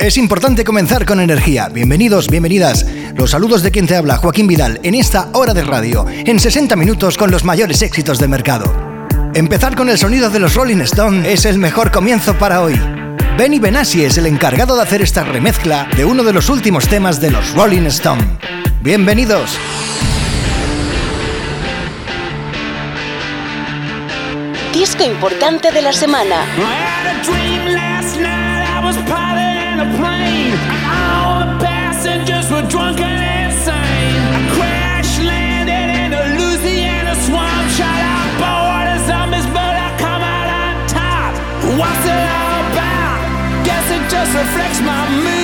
Es importante comenzar con energía. Bienvenidos, bienvenidas. Los saludos de quien te habla, Joaquín Vidal, en esta hora de radio, en 60 minutos con los mayores éxitos de mercado. Empezar con el sonido de los Rolling Stones es el mejor comienzo para hoy. Benny Benassi es el encargado de hacer esta remezcla de uno de los últimos temas de los Rolling Stones. Bienvenidos. Disco importante de la semana. A plane, all the passengers were drunk and insane. I crash landed in a Louisiana swamp, shot out by water zombies, but I come out on top. What's it all about? Guess it just reflects my mood.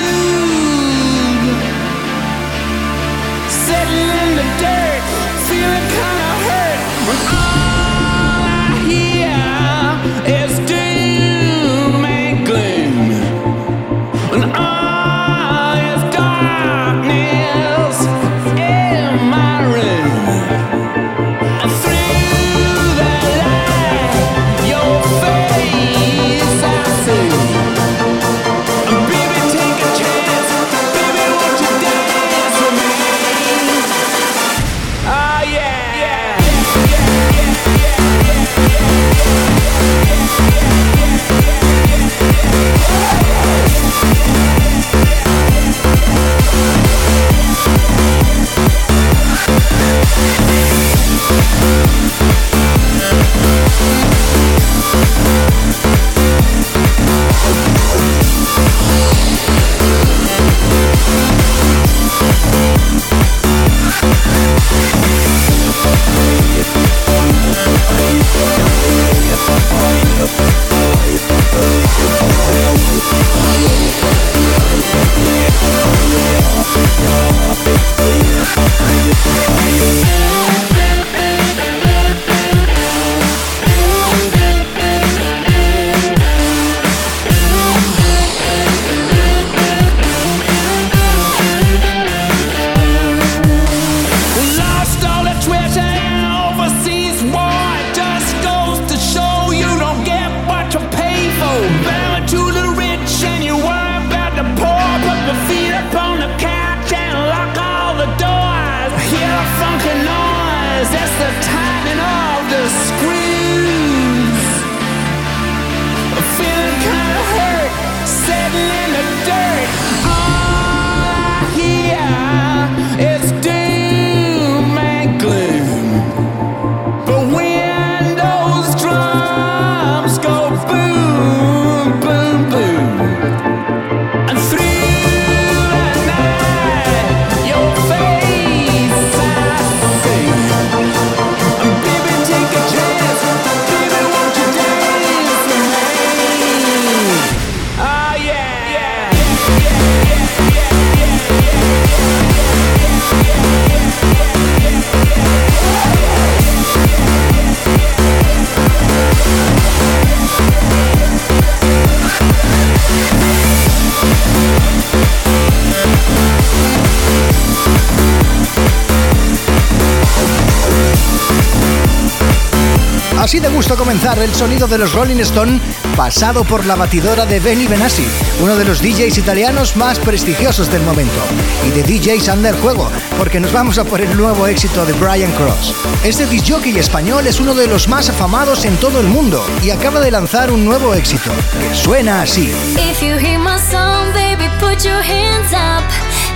Así de gusto comenzar el sonido de los Rolling Stone pasado por la batidora de Benny Benassi, uno de los DJs italianos más prestigiosos del momento, y de DJs under juego, porque nos vamos a por el nuevo éxito de Brian Cross. Este disjockey español es uno de los más afamados en todo el mundo y acaba de lanzar un nuevo éxito que suena así. If you hear my song, baby, put your hands up.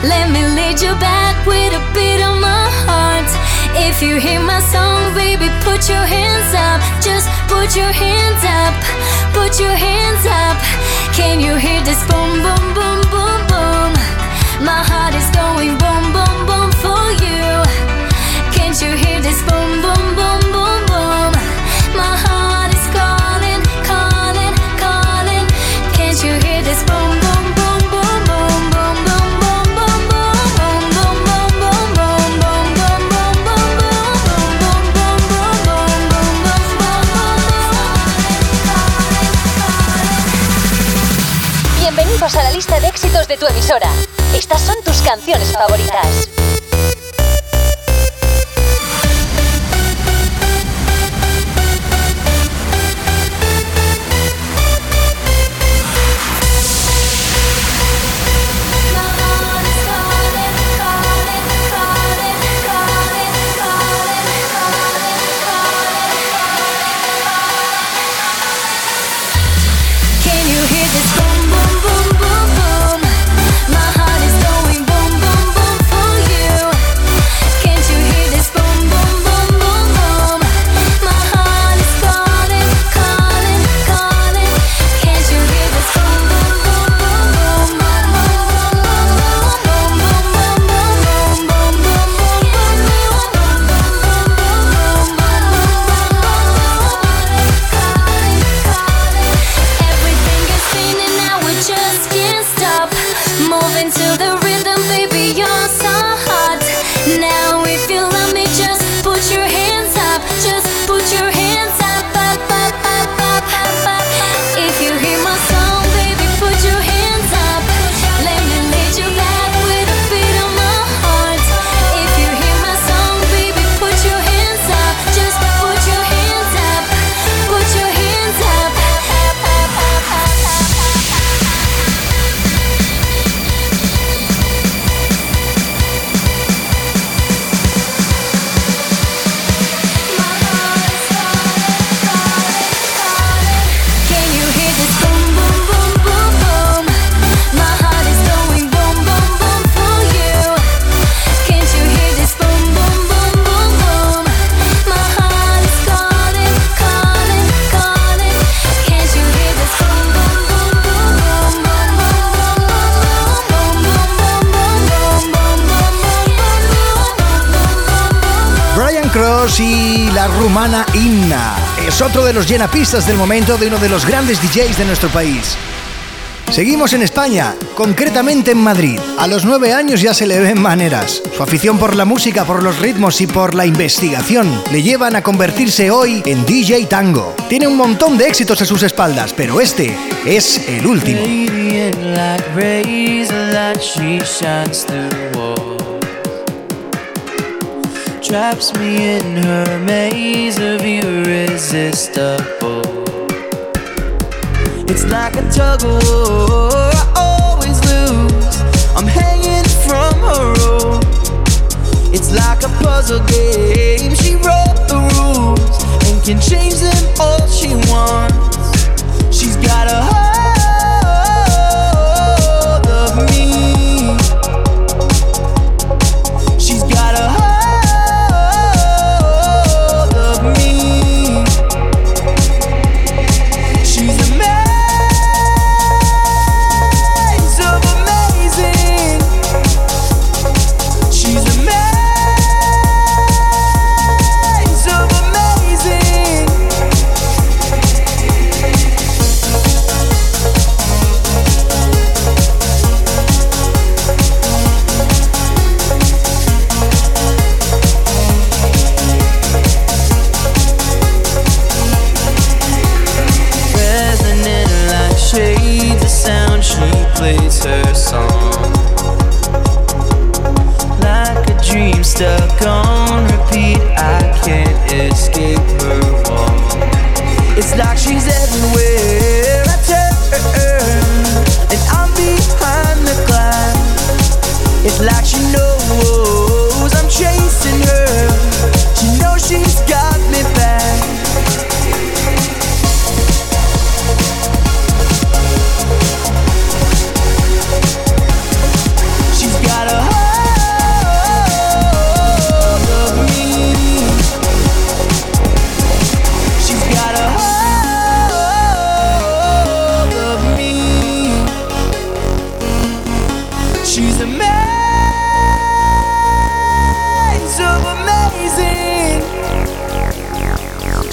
Let me lead you back. If you hear my song, baby, put your hands up. Just put your hands up. Put your hands up. Can you hear this boom, boom, boom, boom, boom? My heart is going boom, boom, boom de tu emisora. Estas son tus canciones favoritas. Rumana Inna. Es otro de los llenapistas del momento de uno de los grandes DJs de nuestro país. Seguimos en España, concretamente en Madrid. A los nueve años ya se le ven maneras. Su afición por la música, por los ritmos y por la investigación le llevan a convertirse hoy en DJ Tango. Tiene un montón de éxitos a sus espaldas, pero este es el último. Traps me in her maze of irresistible. It's like a tug of war, I always lose. I'm hanging from her rope. It's like a puzzle game. She wrote the rules and can change them all she wants. She's got a heart.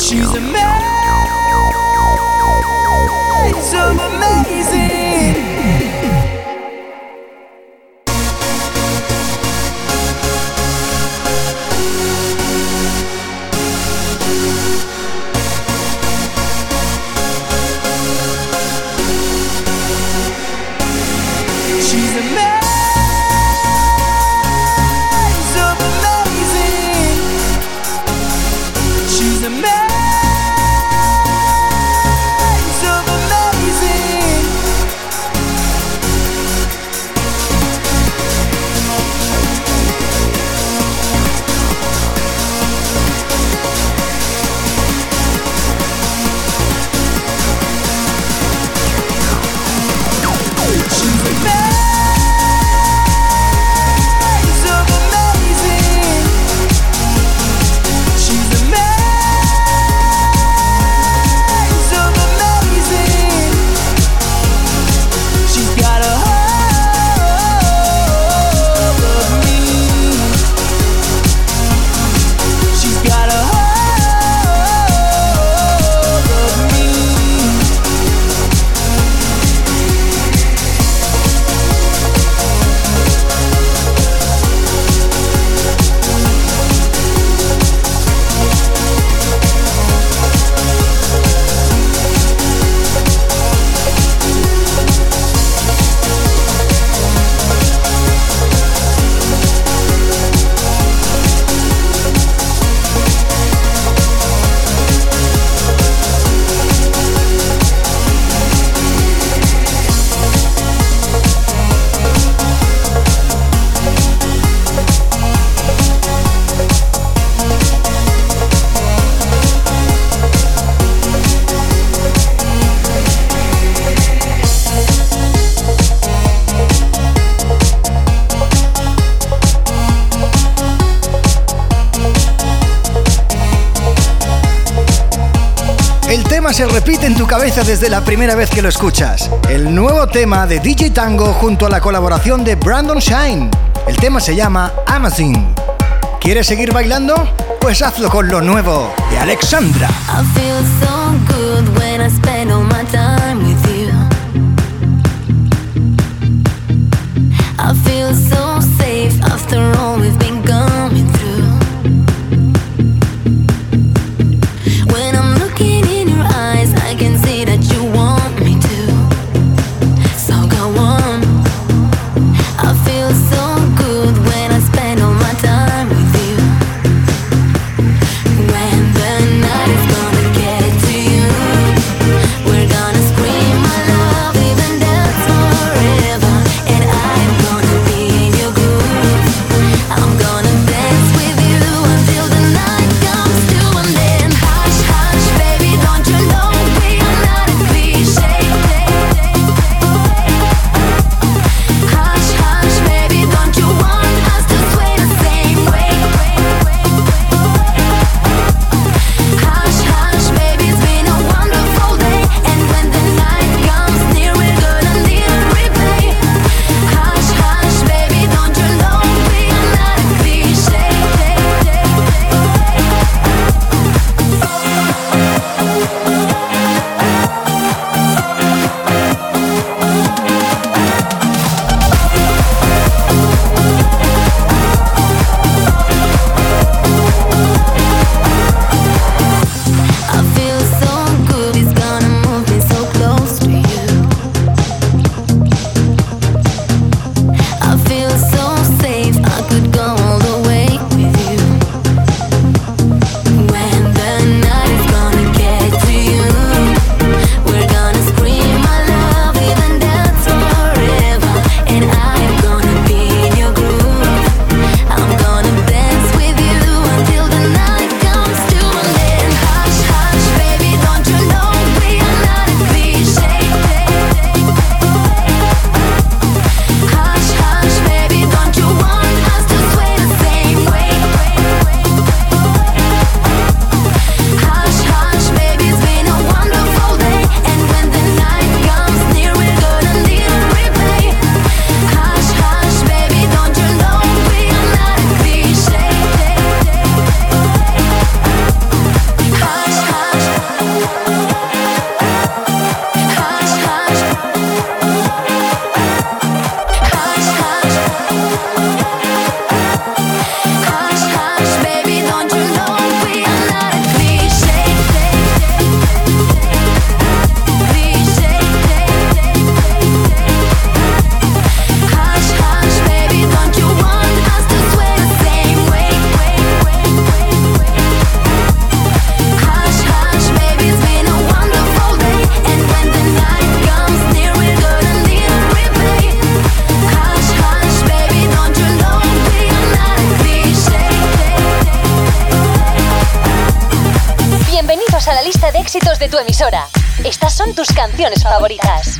She's amazing, amazing. Cabeza desde la primera vez que lo escuchas. El nuevo tema de DJ Tango junto a la colaboración de Brandon Shine. El tema se llama Amazing. ¿Quieres seguir bailando? Pues hazlo con lo nuevo de Alexandra.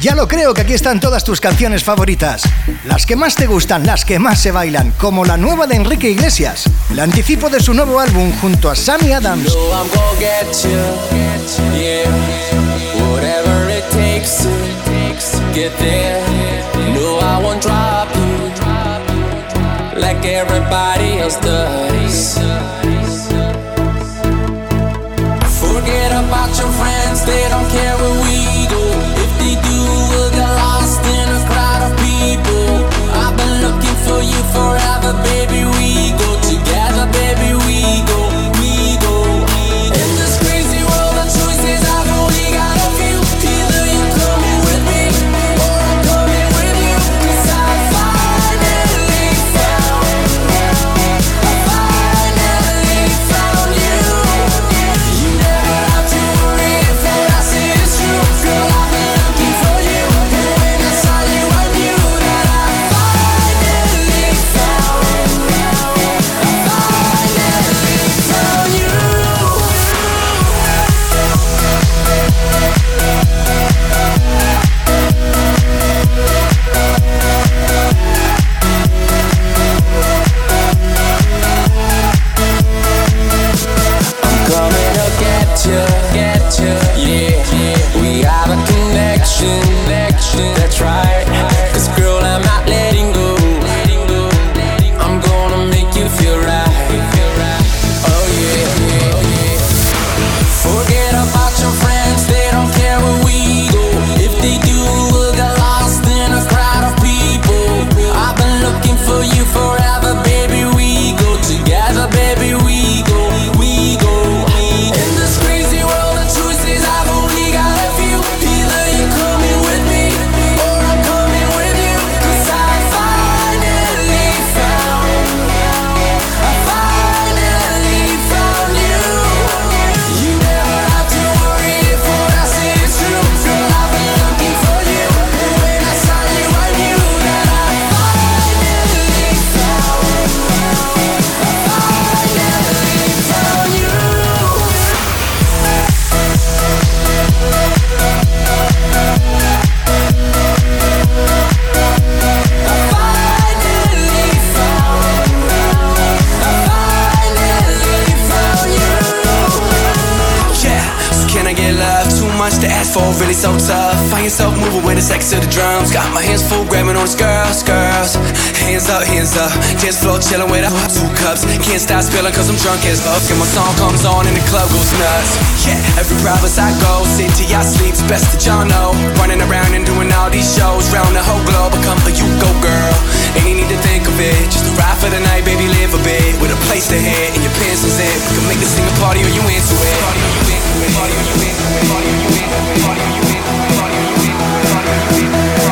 Ya lo creo que aquí están todas tus canciones favoritas. Las que más te gustan, las que más se bailan, como la nueva de Enrique Iglesias. El anticipo de su nuevo álbum junto a Sammy Adams. heart. Moving with the to the drums. Got my hands full, grabbing on these girls, girls. Hands up, hands up. Dance floor, chilling with a two cups. Can't stop spilling cause I'm drunk as fuck. And my song comes on and the club goes nuts. Yeah, every province I go, city I sleep, best that y'all know. Running around and doing all these shows, round the whole globe. I come for you, go girl. Ain't need to think of it, just a ride for the night, baby, live a bit. With a place to hit and your pencils in. We can make this thing a party you. Party or you into it. Party or you into it. Party or you into it. Party or you into it.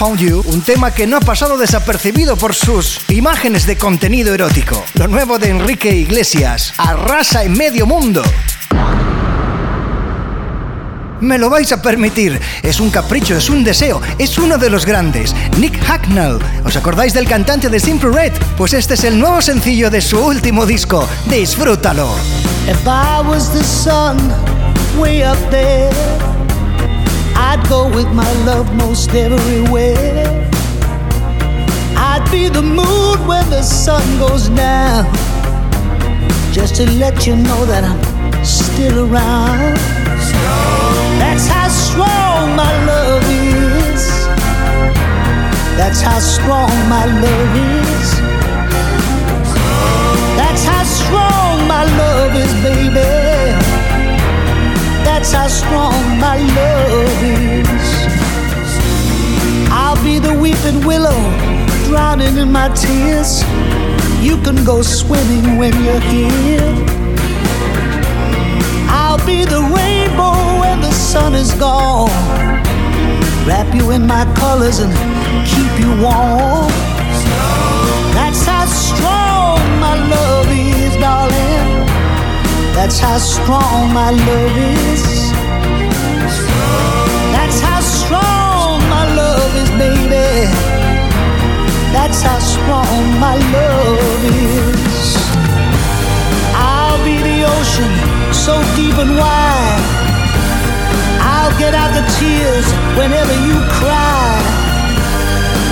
Found You, un tema que no ha pasado desapercibido por sus imágenes de contenido erótico. Lo nuevo de Enrique Iglesias, arrasa en medio mundo. Me lo vais a permitir, es un capricho, es un deseo, es uno de los grandes, Nick Hacknell. ¿Os acordáis del cantante de Simple Red? Pues este es el nuevo sencillo de su último disco, disfrútalo. I'd go with my love most everywhere. I'd be the moon when the sun goes down, just to let you know that I'm still around. That's how strong my love is. That's how strong my love is. That's how strong my love is, baby. That's how strong my love is. I'll be the weeping willow, drowning in my tears. You can go swimming when you're here. I'll be the rainbow when the sun is gone. Wrap you in my colors and keep you warm. That's how strong my love is. That's how strong my love is, baby. That's how strong my love is. I'll be the ocean, so deep and wide. I'll get out the tears whenever you cry.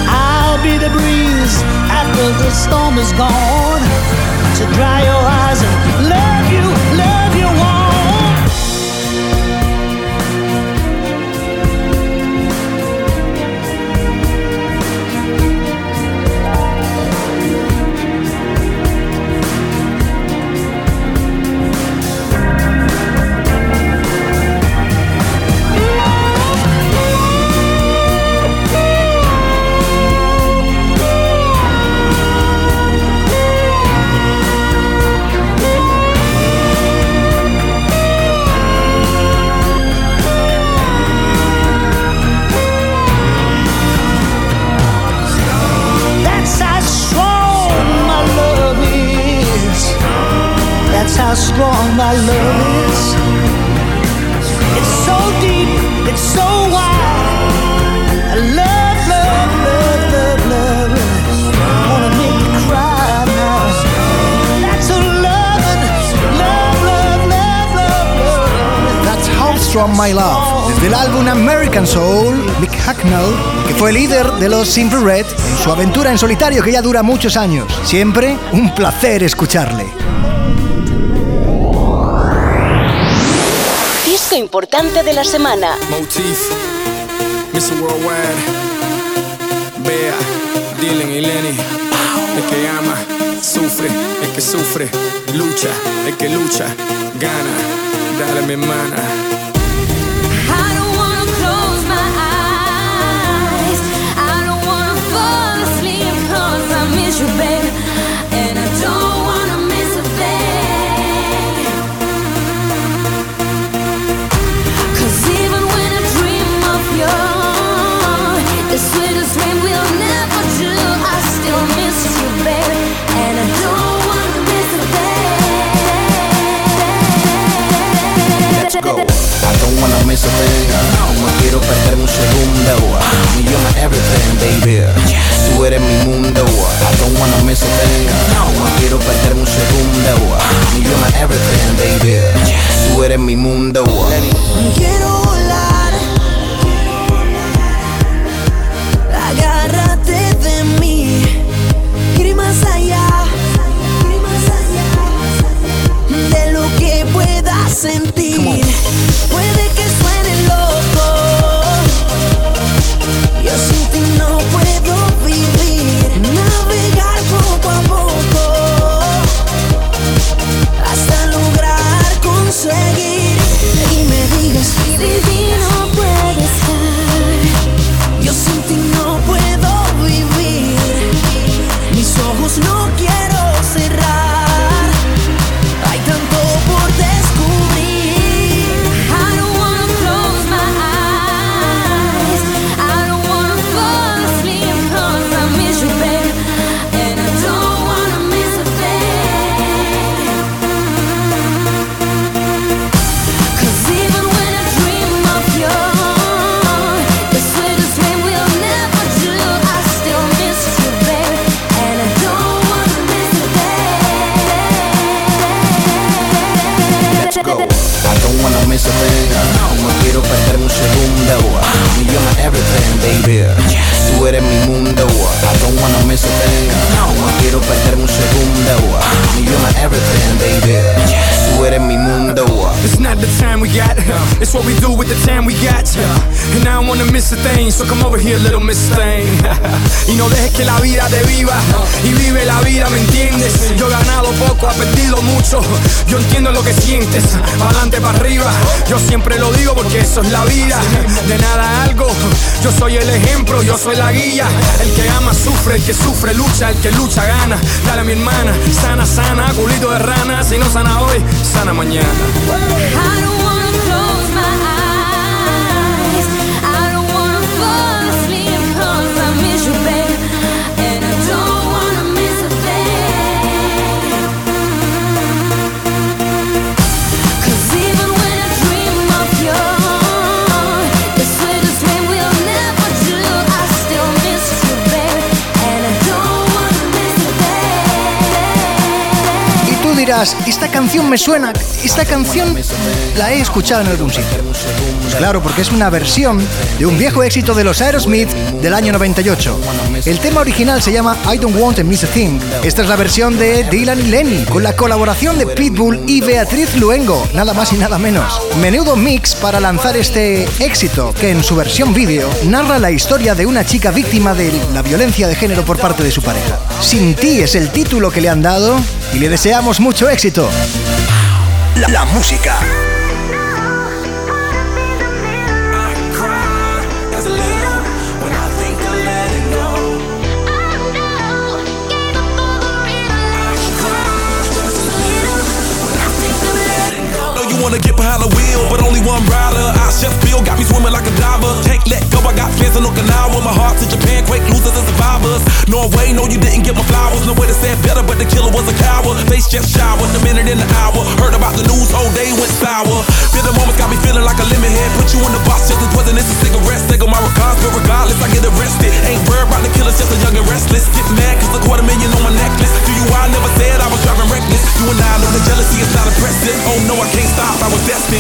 I'll be the breeze after the storm is gone to dry your eyes and love you, love My Love. Desde el álbum American Soul, Mick Hacknell, que fue líder de los Simple Red en su aventura en solitario que ya dura muchos años. Siempre un placer escucharle. Disco importante de la semana. Motif, Mr. Worldwide, Bea, Dylan y Lenny. El que ama, sufre, el que sufre, lucha, el que lucha, gana. Dale mi hermana. you back. eso venga No quiero perderme un segundo. Y you're my everything, baby. Yes, Tú eres mi mundo. I don't wanna miss a thing. No quiero perderme un segundo. Y you're my everything, baby. Yes, Tú eres mi mundo. Y no dejes que la vida te viva, y vive la vida, ¿me entiendes? Yo he ganado poco, he perdido mucho. Yo entiendo lo que sientes, adelante para arriba. Yo siempre lo digo porque eso es la vida. De nada algo, yo soy el ejemplo, yo soy la guía. El que ama sufre, el que sufre lucha, el que lucha gana. Dale a mi hermana, sana, sana, culito de rana. Si no sana hoy, sana mañana. Esta canción me suena, esta canción la he escuchado en algún sitio. Pues claro, porque es una versión de un viejo éxito de los Aerosmith del año 98. El tema original se llama I Don't Want to Miss a Thing. Esta es la versión de Dylan Lenny, con la colaboración de Pitbull y Beatriz Luengo, nada más y nada menos. Menudo mix para lanzar este éxito, que en su versión vídeo narra la historia de una chica víctima de la violencia de género por parte de su pareja. Sin ti es el título que le han dado y le deseamos mucho éxito. La, música. Wanna get behind the wheel, but only one rider. I chef Bill got me swimming like a diver. Can't let go, I got fans in Okinawa. My heart to Japan, quake losers and survivors. Norway, no, you didn't get my flowers. No way to say it better, but the killer was a coward. Face just showered, a minute in the hour. Heard about the news, whole day went sour. Feel the moments got me feeling like a lemon head. Put you in the box just as poison, it's a cigarette. Single my regards, but regardless, I get arrested. Ain't worried about the killers, just a young and restless. Get mad, cause a quarter million on my necklace. Do you, I never said I was driving reckless. You and I know the jealousy is not impressive. Oh no, I can't stop, I was.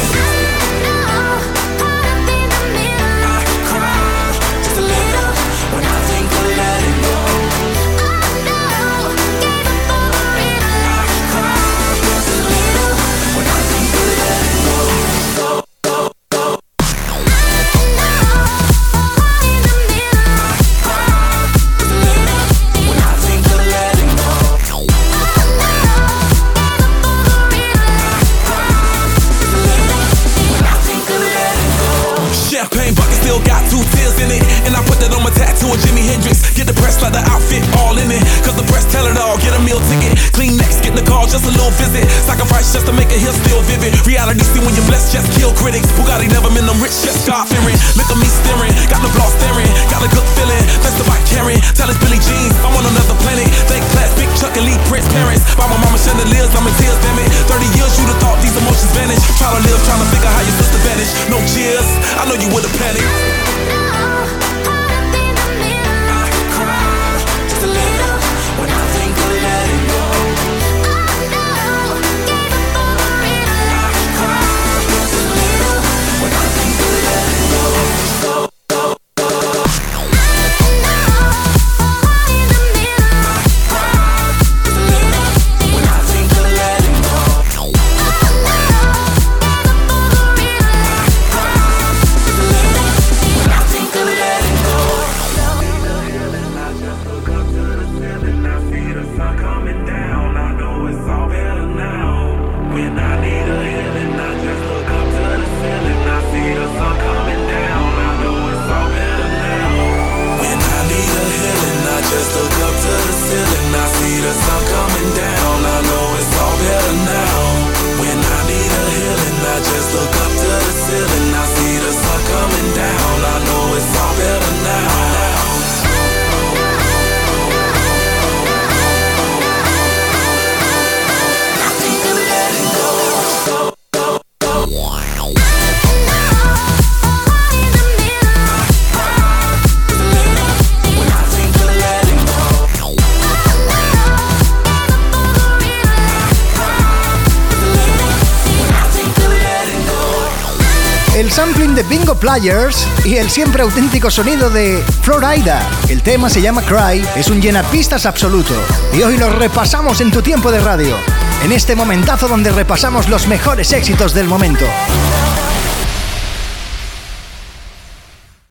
De Bingo Players y el siempre auténtico sonido de Florida. El tema se llama Cry, es un llenapistas absoluto y hoy lo repasamos en tu tiempo de radio, en este momentazo donde repasamos los mejores éxitos del momento.